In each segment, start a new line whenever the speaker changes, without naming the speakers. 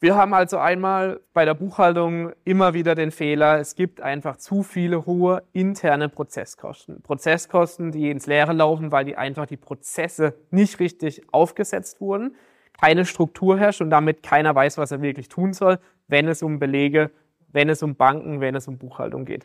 Wir haben also einmal bei der Buchhaltung immer wieder den Fehler, es gibt einfach zu viele hohe interne Prozesskosten. Prozesskosten, die ins Leere laufen, weil die einfach die Prozesse nicht richtig aufgesetzt wurden, keine Struktur herrscht und damit keiner weiß, was er wirklich tun soll, wenn es um Belege, wenn es um Banken, wenn es um Buchhaltung geht.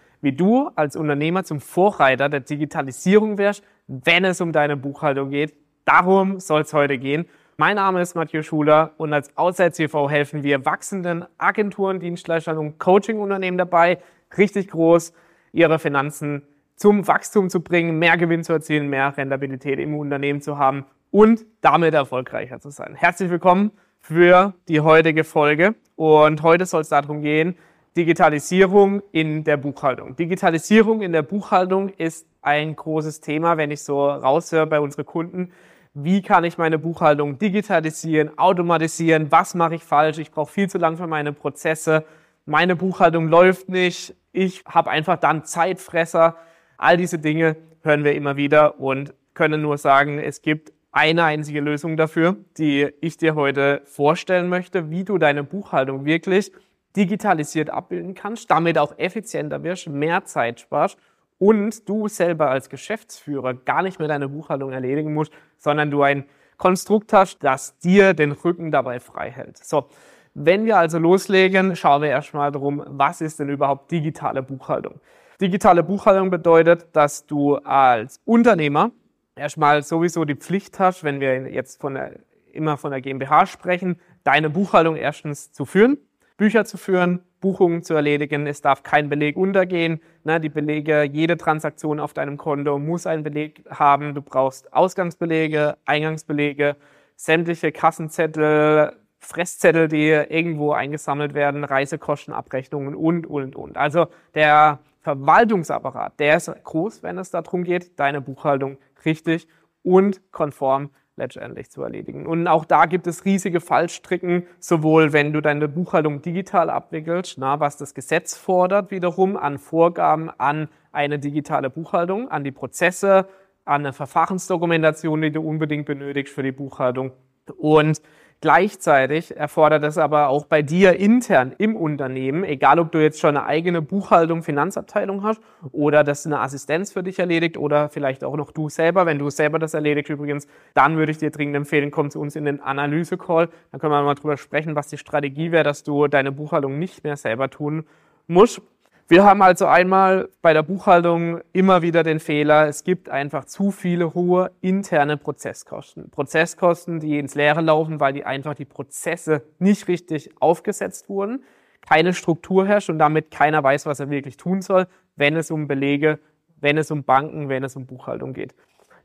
wie du als Unternehmer zum Vorreiter der Digitalisierung wirst, wenn es um deine Buchhaltung geht. Darum soll es heute gehen. Mein Name ist Matthias Schuler und als Outside CV helfen wir wachsenden Agenturen, Dienstleistern und Coaching-Unternehmen dabei, richtig groß ihre Finanzen zum Wachstum zu bringen, mehr Gewinn zu erzielen, mehr Rentabilität im Unternehmen zu haben und damit erfolgreicher zu sein. Herzlich willkommen für die heutige Folge und heute soll es darum gehen, Digitalisierung in der Buchhaltung. Digitalisierung in der Buchhaltung ist ein großes Thema, wenn ich so raushöre bei unseren Kunden. Wie kann ich meine Buchhaltung digitalisieren, automatisieren? Was mache ich falsch? Ich brauche viel zu lang für meine Prozesse. Meine Buchhaltung läuft nicht. Ich habe einfach dann Zeitfresser. All diese Dinge hören wir immer wieder und können nur sagen, es gibt eine einzige Lösung dafür, die ich dir heute vorstellen möchte, wie du deine Buchhaltung wirklich digitalisiert abbilden kannst, damit auch effizienter wirst, mehr Zeit sparst und du selber als Geschäftsführer gar nicht mehr deine Buchhaltung erledigen musst, sondern du ein Konstrukt hast, das dir den Rücken dabei frei hält. So, wenn wir also loslegen, schauen wir erstmal darum, was ist denn überhaupt digitale Buchhaltung? Digitale Buchhaltung bedeutet, dass du als Unternehmer erstmal sowieso die Pflicht hast, wenn wir jetzt von der, immer von der GmbH sprechen, deine Buchhaltung erstens zu führen Bücher zu führen, Buchungen zu erledigen. Es darf kein Beleg untergehen. Ne, die Belege, jede Transaktion auf deinem Konto muss einen Beleg haben. Du brauchst Ausgangsbelege, Eingangsbelege, sämtliche Kassenzettel, Fresszettel, die irgendwo eingesammelt werden, Reisekostenabrechnungen und, und, und. Also der Verwaltungsapparat, der ist groß, wenn es darum geht, deine Buchhaltung richtig und konform letztendlich zu erledigen. Und auch da gibt es riesige Fallstricken, sowohl wenn du deine Buchhaltung digital abwickelst, na, was das Gesetz fordert wiederum an Vorgaben an eine digitale Buchhaltung, an die Prozesse, an eine Verfahrensdokumentation, die du unbedingt benötigst für die Buchhaltung. Und Gleichzeitig erfordert es aber auch bei dir intern im Unternehmen, egal ob du jetzt schon eine eigene Buchhaltung, Finanzabteilung hast oder das eine Assistenz für dich erledigt oder vielleicht auch noch du selber. Wenn du selber das erledigst übrigens, dann würde ich dir dringend empfehlen, komm zu uns in den Analyse-Call. Dann können wir mal drüber sprechen, was die Strategie wäre, dass du deine Buchhaltung nicht mehr selber tun musst. Wir haben also einmal bei der Buchhaltung immer wieder den Fehler, es gibt einfach zu viele hohe interne Prozesskosten. Prozesskosten, die ins Leere laufen, weil die einfach die Prozesse nicht richtig aufgesetzt wurden, keine Struktur herrscht und damit keiner weiß, was er wirklich tun soll, wenn es um Belege, wenn es um Banken, wenn es um Buchhaltung geht.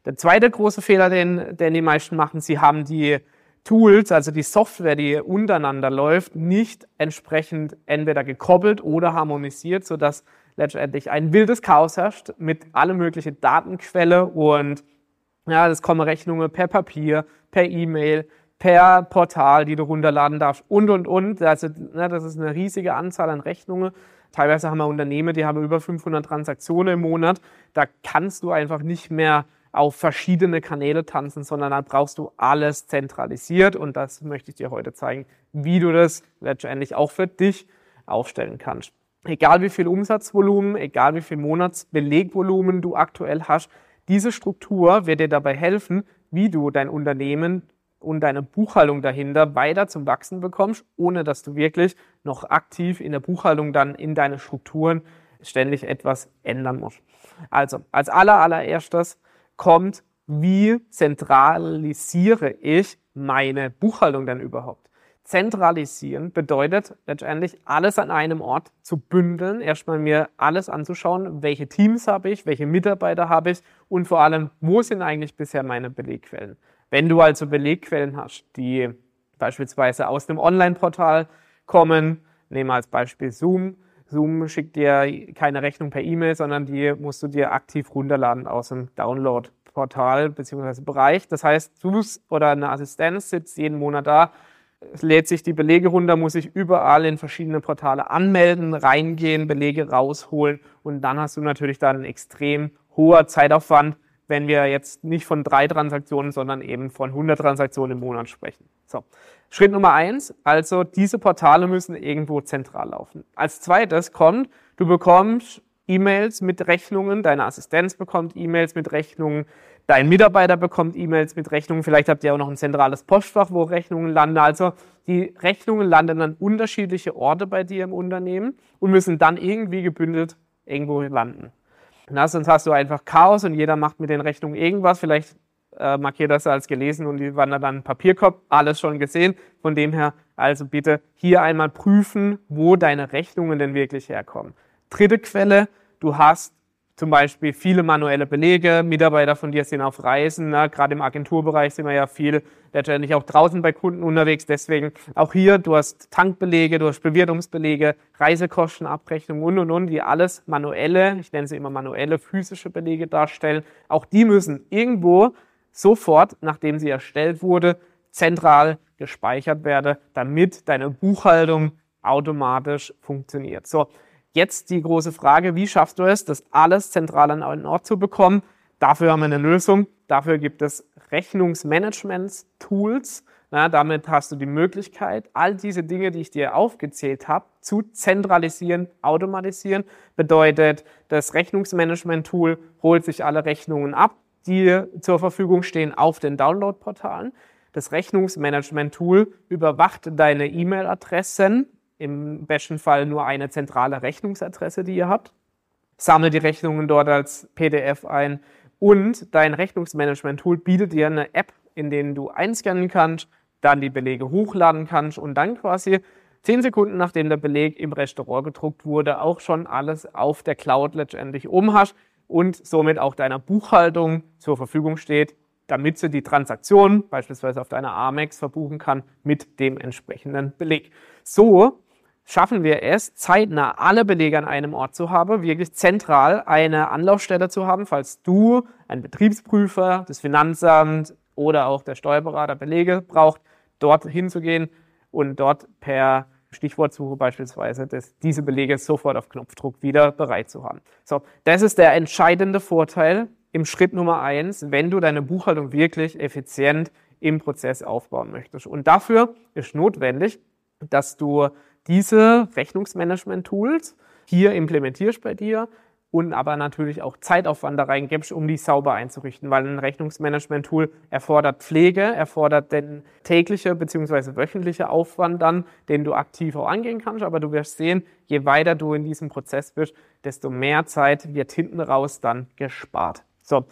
Der zweite große Fehler, den, den die meisten machen, sie haben die Tools, also die Software, die untereinander läuft, nicht entsprechend entweder gekoppelt oder harmonisiert, sodass letztendlich ein wildes Chaos herrscht mit alle möglichen Datenquelle und ja, das kommen Rechnungen per Papier, per E-Mail, per Portal, die du runterladen darfst und, und, und. Also, ne, das ist eine riesige Anzahl an Rechnungen. Teilweise haben wir Unternehmen, die haben über 500 Transaktionen im Monat. Da kannst du einfach nicht mehr auf verschiedene Kanäle tanzen, sondern dann brauchst du alles zentralisiert und das möchte ich dir heute zeigen, wie du das letztendlich auch für dich aufstellen kannst. Egal wie viel Umsatzvolumen, egal wie viel Monatsbelegvolumen du aktuell hast, diese Struktur wird dir dabei helfen, wie du dein Unternehmen und deine Buchhaltung dahinter weiter zum Wachsen bekommst, ohne dass du wirklich noch aktiv in der Buchhaltung dann in deine Strukturen ständig etwas ändern musst. Also als aller allererstes kommt, wie zentralisiere ich meine Buchhaltung denn überhaupt? Zentralisieren bedeutet letztendlich alles an einem Ort zu bündeln, erstmal mir alles anzuschauen, welche Teams habe ich, welche Mitarbeiter habe ich und vor allem, wo sind eigentlich bisher meine Belegquellen. Wenn du also Belegquellen hast, die beispielsweise aus einem Online-Portal kommen, Nehmen wir als Beispiel Zoom. Zoom schickt dir keine Rechnung per E-Mail, sondern die musst du dir aktiv runterladen aus dem Download-Portal bzw. Bereich. Das heißt, du oder eine Assistenz sitzt jeden Monat da, lädt sich die Belege runter, muss sich überall in verschiedene Portale anmelden, reingehen, Belege rausholen und dann hast du natürlich dann einen extrem hoher Zeitaufwand, wenn wir jetzt nicht von drei Transaktionen, sondern eben von 100 Transaktionen im Monat sprechen. So. Schritt Nummer eins, also diese Portale müssen irgendwo zentral laufen. Als zweites kommt, du bekommst E-Mails mit Rechnungen, deine Assistenz bekommt E-Mails mit Rechnungen, dein Mitarbeiter bekommt E-Mails mit Rechnungen, vielleicht habt ihr auch noch ein zentrales Postfach, wo Rechnungen landen. Also die Rechnungen landen an unterschiedliche Orte bei dir im Unternehmen und müssen dann irgendwie gebündelt irgendwo landen. Na, sonst hast du einfach Chaos und jeder macht mit den Rechnungen irgendwas. Vielleicht äh, markiert das als gelesen und die wandert dann Papierkorb. Alles schon gesehen. Von dem her also bitte hier einmal prüfen, wo deine Rechnungen denn wirklich herkommen. Dritte Quelle, du hast zum Beispiel viele manuelle Belege, Mitarbeiter von dir sind auf Reisen, ne? gerade im Agenturbereich sind wir ja viel letztendlich auch draußen bei Kunden unterwegs, deswegen auch hier, du hast Tankbelege, du hast Bewirtungsbelege, Reisekostenabrechnung und und und, die alles manuelle, ich nenne sie immer manuelle physische Belege darstellen, auch die müssen irgendwo sofort, nachdem sie erstellt wurde, zentral gespeichert werden, damit deine Buchhaltung automatisch funktioniert. So, Jetzt die große Frage, wie schaffst du es, das alles zentral an einen Ort zu bekommen? Dafür haben wir eine Lösung. Dafür gibt es Rechnungsmanagement-Tools. Damit hast du die Möglichkeit, all diese Dinge, die ich dir aufgezählt habe, zu zentralisieren, automatisieren. Bedeutet, das Rechnungsmanagement-Tool holt sich alle Rechnungen ab, die zur Verfügung stehen auf den Download-Portalen. Das Rechnungsmanagement-Tool überwacht deine E-Mail-Adressen im besten Fall nur eine zentrale Rechnungsadresse, die ihr habt. Sammle die Rechnungen dort als PDF ein und dein Rechnungsmanagement-Tool bietet dir eine App, in der du einscannen kannst, dann die Belege hochladen kannst und dann quasi zehn Sekunden nachdem der Beleg im Restaurant gedruckt wurde, auch schon alles auf der Cloud letztendlich um hast und somit auch deiner Buchhaltung zur Verfügung steht, damit sie die Transaktion beispielsweise auf deiner Amex verbuchen kann mit dem entsprechenden Beleg. So schaffen wir es, zeitnah alle Belege an einem Ort zu haben, wirklich zentral eine Anlaufstelle zu haben, falls du, ein Betriebsprüfer, das Finanzamt oder auch der Steuerberater Belege braucht, dort hinzugehen und dort per Stichwortsuche beispielsweise das, diese Belege sofort auf Knopfdruck wieder bereit zu haben. So, das ist der entscheidende Vorteil im Schritt Nummer eins, wenn du deine Buchhaltung wirklich effizient im Prozess aufbauen möchtest. Und dafür ist notwendig, dass du diese Rechnungsmanagement-Tools hier implementierst bei dir und aber natürlich auch Zeitaufwand da reingibst, um die sauber einzurichten, weil ein Rechnungsmanagement-Tool erfordert Pflege, erfordert den tägliche bzw. wöchentliche Aufwand dann, den du aktiv auch angehen kannst, aber du wirst sehen, je weiter du in diesem Prozess bist, desto mehr Zeit wird hinten raus dann gespart. So.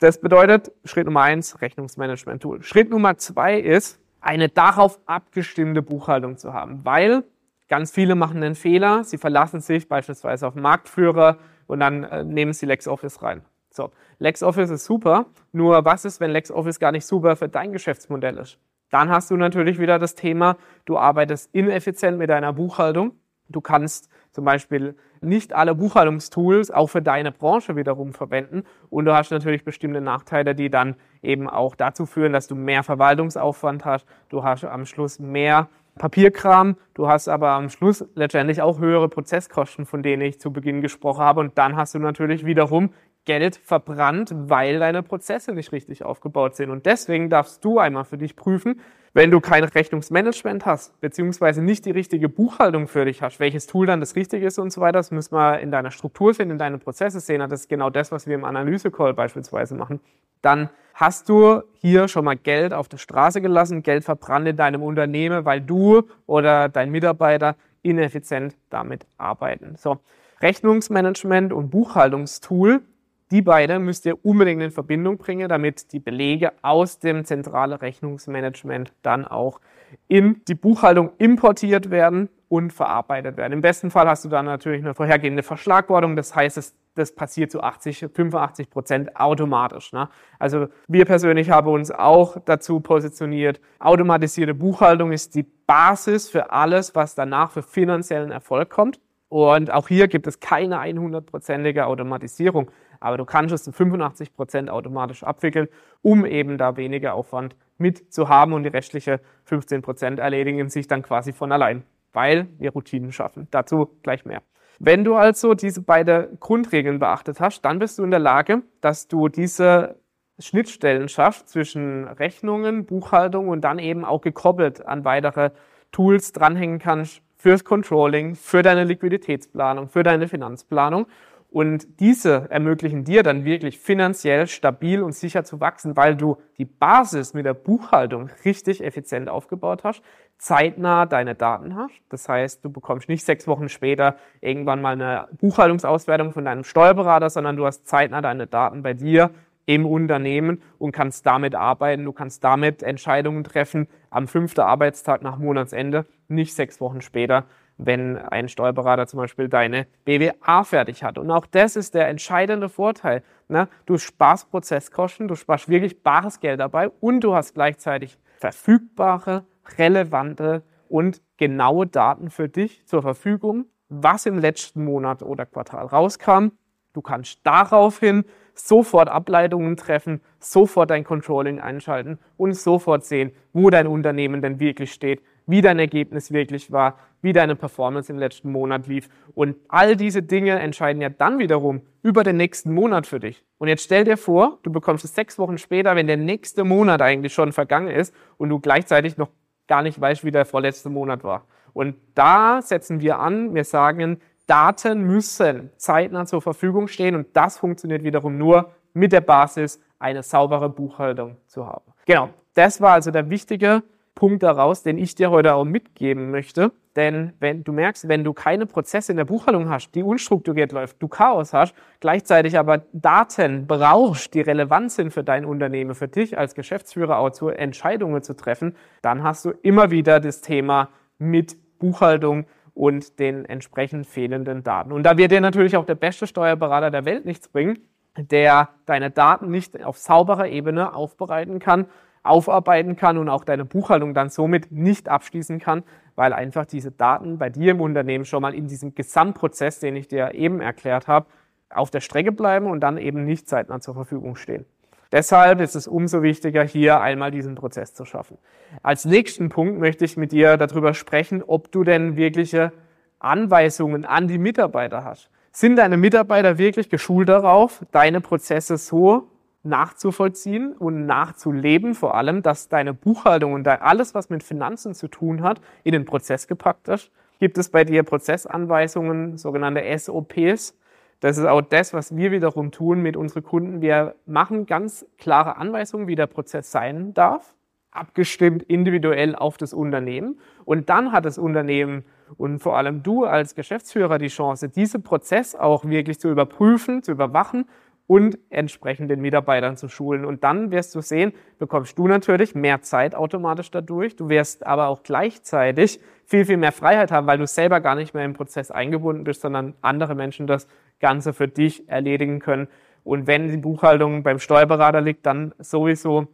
Das bedeutet, Schritt Nummer eins, Rechnungsmanagement-Tool. Schritt Nummer zwei ist, eine darauf abgestimmte Buchhaltung zu haben, weil Ganz viele machen den Fehler, sie verlassen sich beispielsweise auf Marktführer und dann äh, nehmen sie LexOffice rein. So, LexOffice ist super, nur was ist, wenn LexOffice gar nicht super für dein Geschäftsmodell ist? Dann hast du natürlich wieder das Thema, du arbeitest ineffizient mit deiner Buchhaltung. Du kannst zum Beispiel nicht alle Buchhaltungstools auch für deine Branche wiederum verwenden. Und du hast natürlich bestimmte Nachteile, die dann eben auch dazu führen, dass du mehr Verwaltungsaufwand hast. Du hast am Schluss mehr Papierkram. Du hast aber am Schluss letztendlich auch höhere Prozesskosten, von denen ich zu Beginn gesprochen habe. Und dann hast du natürlich wiederum Geld verbrannt, weil deine Prozesse nicht richtig aufgebaut sind. Und deswegen darfst du einmal für dich prüfen, wenn du kein Rechnungsmanagement hast, beziehungsweise nicht die richtige Buchhaltung für dich hast, welches Tool dann das Richtige ist und so weiter, das müssen wir in deiner Struktur sehen, in deinen Prozesse sehen. Das ist genau das, was wir im Analyse-Call beispielsweise machen. Dann hast du hier schon mal Geld auf der Straße gelassen, Geld verbrannt in deinem Unternehmen, weil du oder dein Mitarbeiter ineffizient damit arbeiten. So. Rechnungsmanagement und Buchhaltungstool, die beide müsst ihr unbedingt in Verbindung bringen, damit die Belege aus dem zentralen Rechnungsmanagement dann auch in die Buchhaltung importiert werden und verarbeitet werden. Im besten Fall hast du dann natürlich eine vorhergehende Verschlagwortung. Das heißt, das passiert zu 80, 85 Prozent automatisch. Ne? Also wir persönlich haben uns auch dazu positioniert, automatisierte Buchhaltung ist die Basis für alles, was danach für finanziellen Erfolg kommt. Und auch hier gibt es keine 100-prozentige Automatisierung, aber du kannst es zu 85 Prozent automatisch abwickeln, um eben da weniger Aufwand mit zu haben und die restliche 15 Prozent erledigen sich dann quasi von allein, weil wir Routinen schaffen. Dazu gleich mehr. Wenn du also diese beiden Grundregeln beachtet hast, dann bist du in der Lage, dass du diese Schnittstellen schaffst zwischen Rechnungen, Buchhaltung und dann eben auch gekoppelt an weitere Tools dranhängen kannst fürs Controlling, für deine Liquiditätsplanung, für deine Finanzplanung. Und diese ermöglichen dir dann wirklich finanziell stabil und sicher zu wachsen, weil du die Basis mit der Buchhaltung richtig effizient aufgebaut hast, zeitnah deine Daten hast. Das heißt, du bekommst nicht sechs Wochen später irgendwann mal eine Buchhaltungsauswertung von deinem Steuerberater, sondern du hast zeitnah deine Daten bei dir im Unternehmen und kannst damit arbeiten. Du kannst damit Entscheidungen treffen am fünften Arbeitstag nach Monatsende, nicht sechs Wochen später, wenn ein Steuerberater zum Beispiel deine BWA fertig hat. Und auch das ist der entscheidende Vorteil. Ne? Du sparst Prozesskosten, du sparst wirklich bares Geld dabei und du hast gleichzeitig verfügbare, relevante und genaue Daten für dich zur Verfügung, was im letzten Monat oder Quartal rauskam. Du kannst daraufhin sofort Ableitungen treffen, sofort dein Controlling einschalten und sofort sehen, wo dein Unternehmen denn wirklich steht, wie dein Ergebnis wirklich war, wie deine Performance im letzten Monat lief. Und all diese Dinge entscheiden ja dann wiederum über den nächsten Monat für dich. Und jetzt stell dir vor, du bekommst es sechs Wochen später, wenn der nächste Monat eigentlich schon vergangen ist und du gleichzeitig noch gar nicht weißt, wie der vorletzte Monat war. Und da setzen wir an, wir sagen, Daten müssen zeitnah zur Verfügung stehen und das funktioniert wiederum nur mit der Basis, eine saubere Buchhaltung zu haben. Genau, das war also der wichtige Punkt daraus, den ich dir heute auch mitgeben möchte. Denn wenn du merkst, wenn du keine Prozesse in der Buchhaltung hast, die unstrukturiert läuft, du Chaos hast, gleichzeitig aber Daten brauchst, die relevant sind für dein Unternehmen, für dich als Geschäftsführer auch zu Entscheidungen zu treffen, dann hast du immer wieder das Thema mit Buchhaltung und den entsprechend fehlenden Daten. Und da wird dir natürlich auch der beste Steuerberater der Welt nichts bringen, der deine Daten nicht auf sauberer Ebene aufbereiten kann, aufarbeiten kann und auch deine Buchhaltung dann somit nicht abschließen kann, weil einfach diese Daten bei dir im Unternehmen schon mal in diesem Gesamtprozess, den ich dir eben erklärt habe, auf der Strecke bleiben und dann eben nicht zeitnah zur Verfügung stehen. Deshalb ist es umso wichtiger, hier einmal diesen Prozess zu schaffen. Als nächsten Punkt möchte ich mit dir darüber sprechen, ob du denn wirkliche Anweisungen an die Mitarbeiter hast. Sind deine Mitarbeiter wirklich geschult darauf, deine Prozesse so nachzuvollziehen und nachzuleben, vor allem, dass deine Buchhaltung und alles, was mit Finanzen zu tun hat, in den Prozess gepackt ist. Gibt es bei dir Prozessanweisungen, sogenannte SOPs? Das ist auch das, was wir wiederum tun mit unseren Kunden. Wir machen ganz klare Anweisungen, wie der Prozess sein darf, abgestimmt individuell auf das Unternehmen. Und dann hat das Unternehmen und vor allem du als Geschäftsführer die Chance, diesen Prozess auch wirklich zu überprüfen, zu überwachen und entsprechend den Mitarbeitern zu schulen. Und dann wirst du sehen, bekommst du natürlich mehr Zeit automatisch dadurch. Du wirst aber auch gleichzeitig viel, viel mehr Freiheit haben, weil du selber gar nicht mehr im Prozess eingebunden bist, sondern andere Menschen das Ganze für dich erledigen können. Und wenn die Buchhaltung beim Steuerberater liegt, dann sowieso,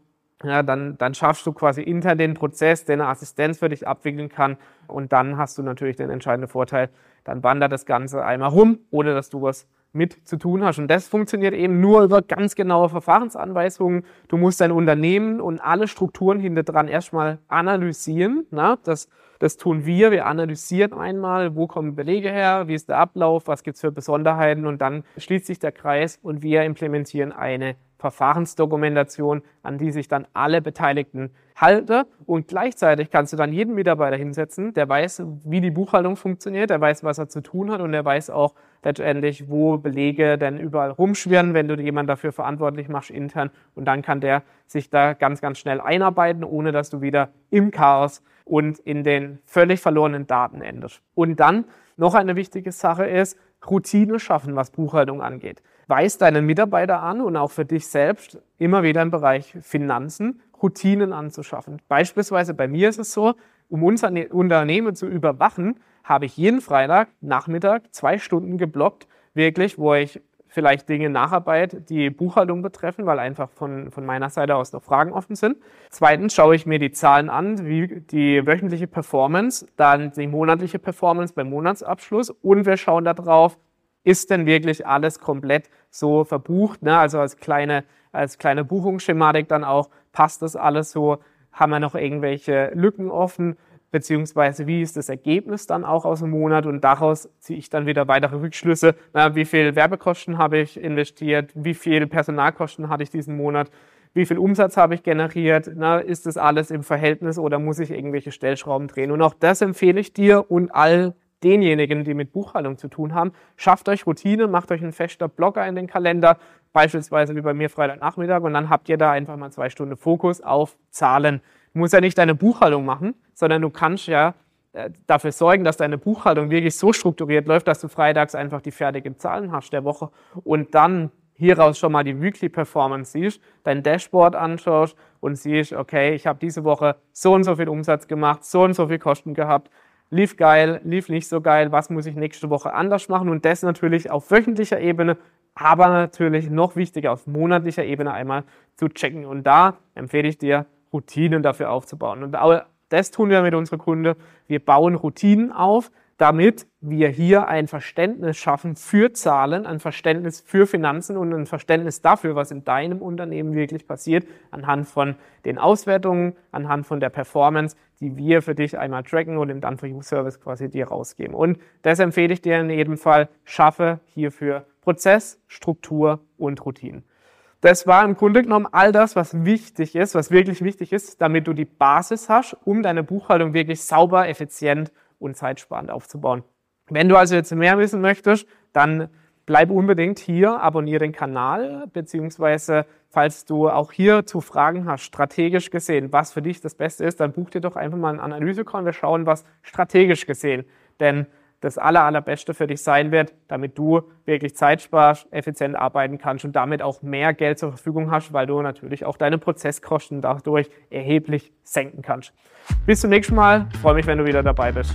ja, dann, dann schaffst du quasi intern den Prozess, den eine Assistenz für dich abwickeln kann. Und dann hast du natürlich den entscheidenden Vorteil, dann wandert das Ganze einmal rum, ohne dass du was mit zu tun hast. Und das funktioniert eben nur über ganz genaue Verfahrensanweisungen. Du musst dein Unternehmen und alle Strukturen hinter dran erstmal analysieren. Na? Das, das tun wir. Wir analysieren einmal, wo kommen Belege her, wie ist der Ablauf, was gibt's für Besonderheiten und dann schließt sich der Kreis und wir implementieren eine Verfahrensdokumentation, an die sich dann alle Beteiligten halten. Und gleichzeitig kannst du dann jeden Mitarbeiter hinsetzen, der weiß, wie die Buchhaltung funktioniert, der weiß, was er zu tun hat und der weiß auch letztendlich, wo Belege denn überall rumschwirren, wenn du jemanden dafür verantwortlich machst intern. Und dann kann der sich da ganz, ganz schnell einarbeiten, ohne dass du wieder im Chaos und in den völlig verlorenen Daten endest. Und dann noch eine wichtige Sache ist, Routine schaffen, was Buchhaltung angeht. Weis deinen Mitarbeiter an und auch für dich selbst immer wieder im Bereich Finanzen Routinen anzuschaffen. Beispielsweise bei mir ist es so, um unser ne-, Unternehmen zu überwachen, habe ich jeden Freitag Nachmittag zwei Stunden geblockt, wirklich, wo ich vielleicht Dinge Nacharbeit, die Buchhaltung betreffen, weil einfach von, von meiner Seite aus noch Fragen offen sind. Zweitens schaue ich mir die Zahlen an, wie die wöchentliche Performance, dann die monatliche Performance beim Monatsabschluss und wir schauen darauf, ist denn wirklich alles komplett so verbucht, ne? also als kleine, als kleine Buchungsschematik dann auch, passt das alles so, haben wir noch irgendwelche Lücken offen, beziehungsweise wie ist das Ergebnis dann auch aus dem Monat und daraus ziehe ich dann wieder weitere Rückschlüsse. Na, wie viel Werbekosten habe ich investiert? Wie viel Personalkosten hatte ich diesen Monat? Wie viel Umsatz habe ich generiert? Na, ist das alles im Verhältnis oder muss ich irgendwelche Stellschrauben drehen? Und auch das empfehle ich dir und all denjenigen, die mit Buchhaltung zu tun haben. Schafft euch Routine, macht euch einen fester Blocker in den Kalender, beispielsweise wie bei mir Freitagnachmittag und dann habt ihr da einfach mal zwei Stunden Fokus auf Zahlen. Du musst ja nicht deine Buchhaltung machen, sondern du kannst ja äh, dafür sorgen, dass deine Buchhaltung wirklich so strukturiert läuft, dass du freitags einfach die fertigen Zahlen hast der Woche und dann hieraus schon mal die Weekly Performance siehst, dein Dashboard anschaust und siehst, okay, ich habe diese Woche so und so viel Umsatz gemacht, so und so viel Kosten gehabt, lief geil, lief nicht so geil, was muss ich nächste Woche anders machen und das natürlich auf wöchentlicher Ebene, aber natürlich noch wichtiger auf monatlicher Ebene einmal zu checken und da empfehle ich dir, Routinen dafür aufzubauen. Und das tun wir mit unseren Kunden. Wir bauen Routinen auf, damit wir hier ein Verständnis schaffen für Zahlen, ein Verständnis für Finanzen und ein Verständnis dafür, was in deinem Unternehmen wirklich passiert, anhand von den Auswertungen, anhand von der Performance, die wir für dich einmal tracken und im Done for You Service quasi dir rausgeben. Und das empfehle ich dir in jedem Fall, schaffe hierfür Prozess, Struktur und Routinen. Das war im Grunde genommen all das, was wichtig ist, was wirklich wichtig ist, damit du die Basis hast, um deine Buchhaltung wirklich sauber, effizient und zeitsparend aufzubauen. Wenn du also jetzt mehr wissen möchtest, dann bleib unbedingt hier, abonniere den Kanal, beziehungsweise falls du auch hier zu Fragen hast, strategisch gesehen, was für dich das Beste ist, dann buch dir doch einfach mal einen Analysecall. Wir schauen, was strategisch gesehen denn das aller, allerbeste für dich sein wird, damit du wirklich Zeit sparst, effizient arbeiten kannst und damit auch mehr Geld zur Verfügung hast, weil du natürlich auch deine Prozesskosten dadurch erheblich senken kannst. Bis zum nächsten Mal. Freue mich, wenn du wieder dabei bist.